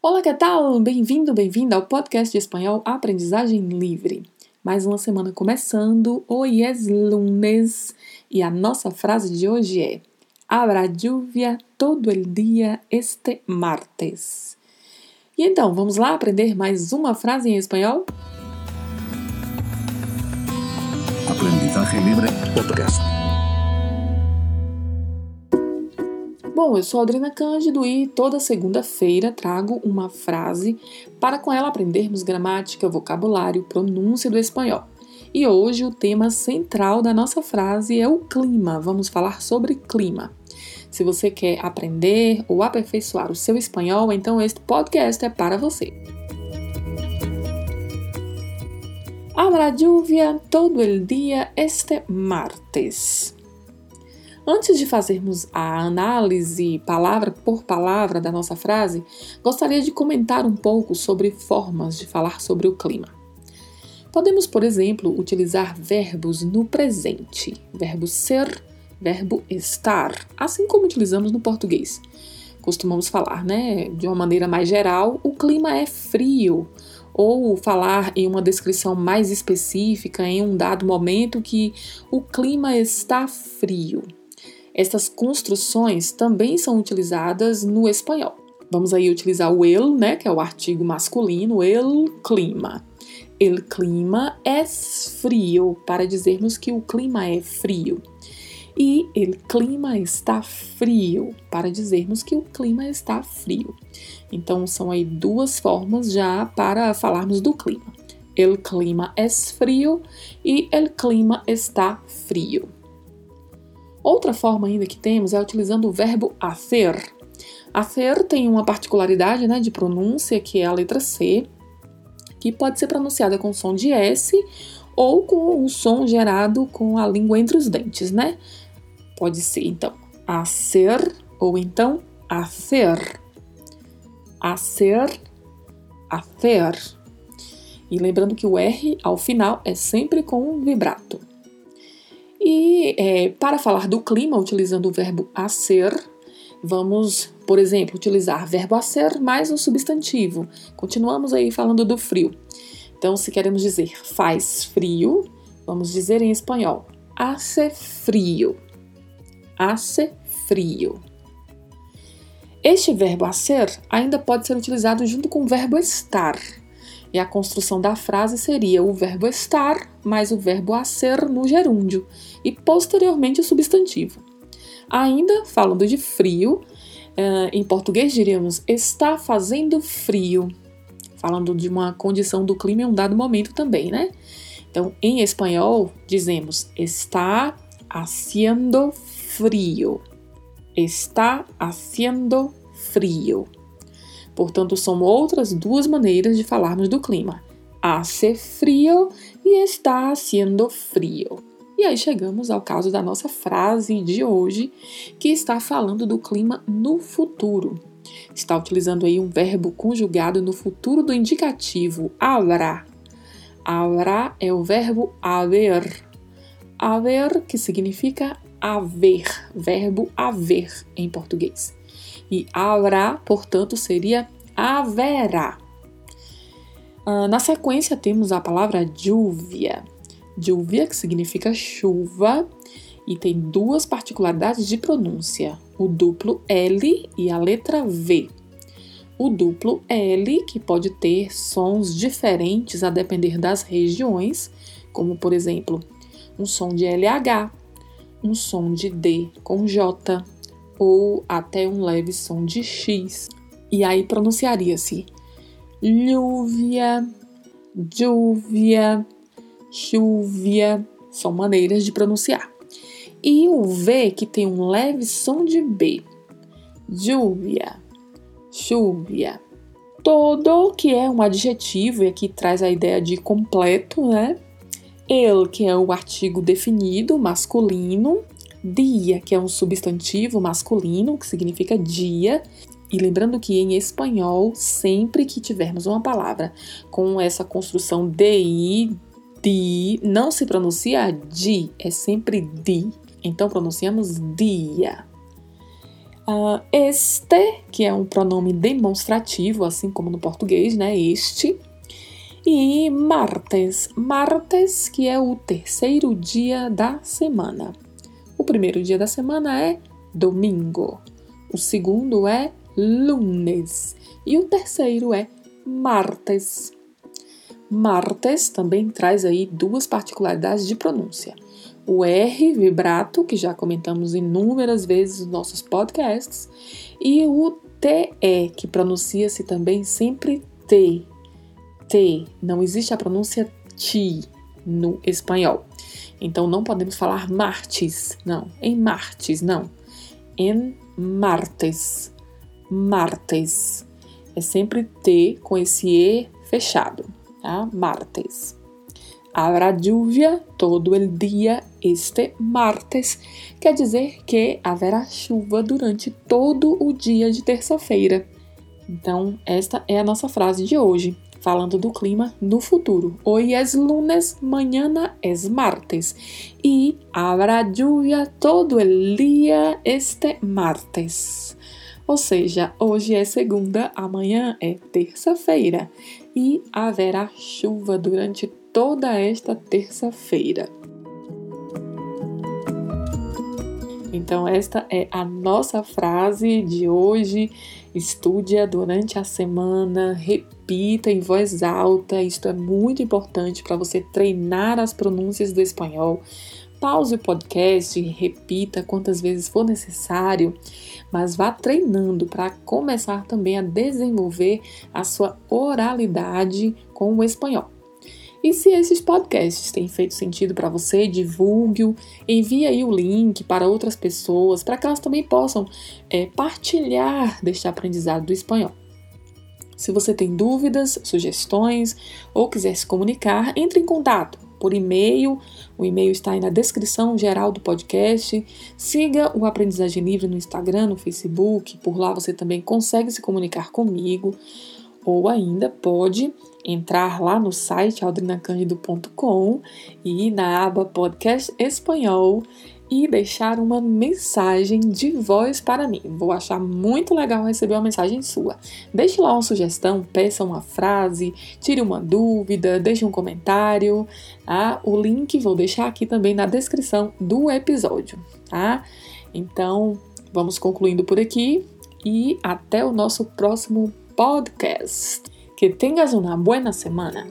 Olá, que tal? Bem-vindo, bem-vinda ao podcast de espanhol Aprendizagem Livre. Mais uma semana começando. Hoy es lunes e a nossa frase de hoje é: Habrá lluvia todo el dia este martes. E então, vamos lá aprender mais uma frase em espanhol? Aprendizagem Livre Podcast. Bom, eu sou Adriana Cândido e toda segunda-feira trago uma frase para com ela aprendermos gramática, vocabulário, pronúncia do espanhol. E hoje o tema central da nossa frase é o clima. Vamos falar sobre clima. Se você quer aprender ou aperfeiçoar o seu espanhol, então este podcast é para você. Habrá lluvia todo el día este martes. Antes de fazermos a análise palavra por palavra da nossa frase, gostaria de comentar um pouco sobre formas de falar sobre o clima. Podemos, por exemplo, utilizar verbos no presente, verbo ser, verbo estar, assim como utilizamos no português. Costumamos falar, né, de uma maneira mais geral, o clima é frio, ou falar em uma descrição mais específica em um dado momento que o clima está frio. Essas construções também são utilizadas no espanhol. Vamos aí utilizar o el, né, que é o artigo masculino, el clima. El clima es frio, para dizermos que o clima é frio. E el clima está frio, para dizermos que o clima está frio. Então, são aí duas formas já para falarmos do clima. El clima es frio e el clima está frio. Outra forma ainda que temos é utilizando o verbo hacer. Hacer tem uma particularidade né, de pronúncia, que é a letra C, que pode ser pronunciada com som de S ou com o som gerado com a língua entre os dentes, né? Pode ser, então, hacer ou então hacer. Hacer, hacer. E lembrando que o R ao final é sempre com um vibrato. E é, para falar do clima, utilizando o verbo ser, vamos, por exemplo, utilizar verbo ser mais um substantivo. Continuamos aí falando do frio. Então, se queremos dizer faz frio, vamos dizer em espanhol hace frio. Hace frio. Este verbo ser ainda pode ser utilizado junto com o verbo estar. E a construção da frase seria o verbo estar mais o verbo ser no gerúndio e posteriormente o substantivo. Ainda falando de frio, eh, em português diríamos está fazendo frio, falando de uma condição do clima em um dado momento também, né? Então, em espanhol, dizemos está haciendo frio. Está haciendo frio. Portanto, são outras duas maneiras de falarmos do clima. Hace frio e está haciendo frio. E aí chegamos ao caso da nossa frase de hoje, que está falando do clima no futuro. Está utilizando aí um verbo conjugado no futuro do indicativo habrá. Habrá é o verbo haver. Haver, que significa haver, verbo haver em português e haverá, portanto, seria haverá. Uh, na sequência temos a palavra lluvia. Lluvia, que significa chuva, e tem duas particularidades de pronúncia: o duplo L e a letra V. O duplo L, que pode ter sons diferentes a depender das regiões, como por exemplo, um som de LH, um som de D com J, ou até um leve som de X. E aí pronunciaria-se lluvia, lluvia, chuvia. São maneiras de pronunciar. E o V que tem um leve som de B. Lluvia, chuvia. Todo que é um adjetivo e aqui traz a ideia de completo, né? El, que é o artigo definido, masculino, dia, que é um substantivo masculino, que significa dia. E lembrando que em espanhol, sempre que tivermos uma palavra com essa construção di, di, não se pronuncia di, é sempre di. Então pronunciamos dia. Uh, este, que é um pronome demonstrativo, assim como no português, né? Este. E martes, martes, que é o terceiro dia da semana. Primeiro dia da semana é domingo, o segundo é lunes e o terceiro é martes. Martes também traz aí duas particularidades de pronúncia o R vibrato, que já comentamos inúmeras vezes nos nossos podcasts, e o TE, que pronuncia-se também sempre T. T. Não existe a pronúncia ti no espanhol. Então não podemos falar martes, não. Em martes, não. Em martes. Martes. É sempre T com esse E fechado, tá? Martes. Habrá lluvia todo el dia este martes, quer dizer que haverá chuva durante todo o dia de terça-feira. Então, esta é a nossa frase de hoje, falando do clima no futuro. Hoje é lunes, mañana é martes. E habrá lluvia todo el dia este martes. Ou seja, hoje é segunda, amanhã é terça-feira e haverá chuva durante toda esta terça-feira. Então, esta é a nossa frase de hoje. Estude-a durante a semana, repita em voz alta. Isto é muito importante para você treinar as pronúncias do espanhol. Pause o podcast repita quantas vezes for necessário, mas vá treinando para começar também a desenvolver a sua oralidade com o espanhol. E se esses podcasts têm feito sentido para você, divulgue-o, envie aí o link para outras pessoas, para que elas também possam é, partilhar deste aprendizado do espanhol. Se você tem dúvidas, sugestões ou quiser se comunicar, entre em contato por e-mail. O e-mail está aí na descrição geral do podcast. Siga o Aprendizagem Livre no Instagram, no Facebook. Por lá você também consegue se comunicar comigo ou ainda pode entrar lá no site aldrinacandido.com e na aba podcast espanhol e deixar uma mensagem de voz para mim. Vou achar muito legal receber uma mensagem sua. Deixe lá uma sugestão, peça uma frase, tire uma dúvida, deixe um comentário. Tá? O link vou deixar aqui também na descrição do episódio, tá? Então, vamos concluindo por aqui e até o nosso próximo podcast. Que tengas una buena semana.